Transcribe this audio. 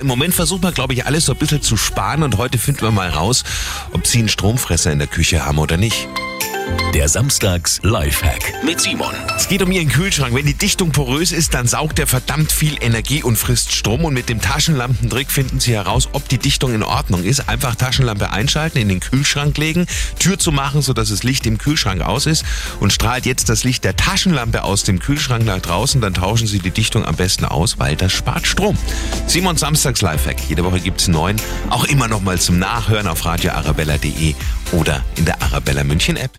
Im Moment versucht man, glaube ich, alles so ein bisschen zu sparen und heute finden wir mal raus, ob Sie einen Stromfresser in der Küche haben oder nicht. Der Samstags Lifehack mit Simon. Es geht um Ihren Kühlschrank. Wenn die Dichtung porös ist, dann saugt er verdammt viel Energie und frisst Strom. Und mit dem Taschenlampentrick finden Sie heraus, ob die Dichtung in Ordnung ist. Einfach Taschenlampe einschalten, in den Kühlschrank legen, Tür zu machen, sodass das Licht im Kühlschrank aus ist und strahlt jetzt das Licht der Taschenlampe aus dem Kühlschrank nach draußen. Dann tauschen Sie die Dichtung am besten aus, weil das spart Strom. Simon Samstags Lifehack. Jede Woche gibt es neun. Auch immer noch mal zum Nachhören auf radioarabella.de oder in der Arabella München App.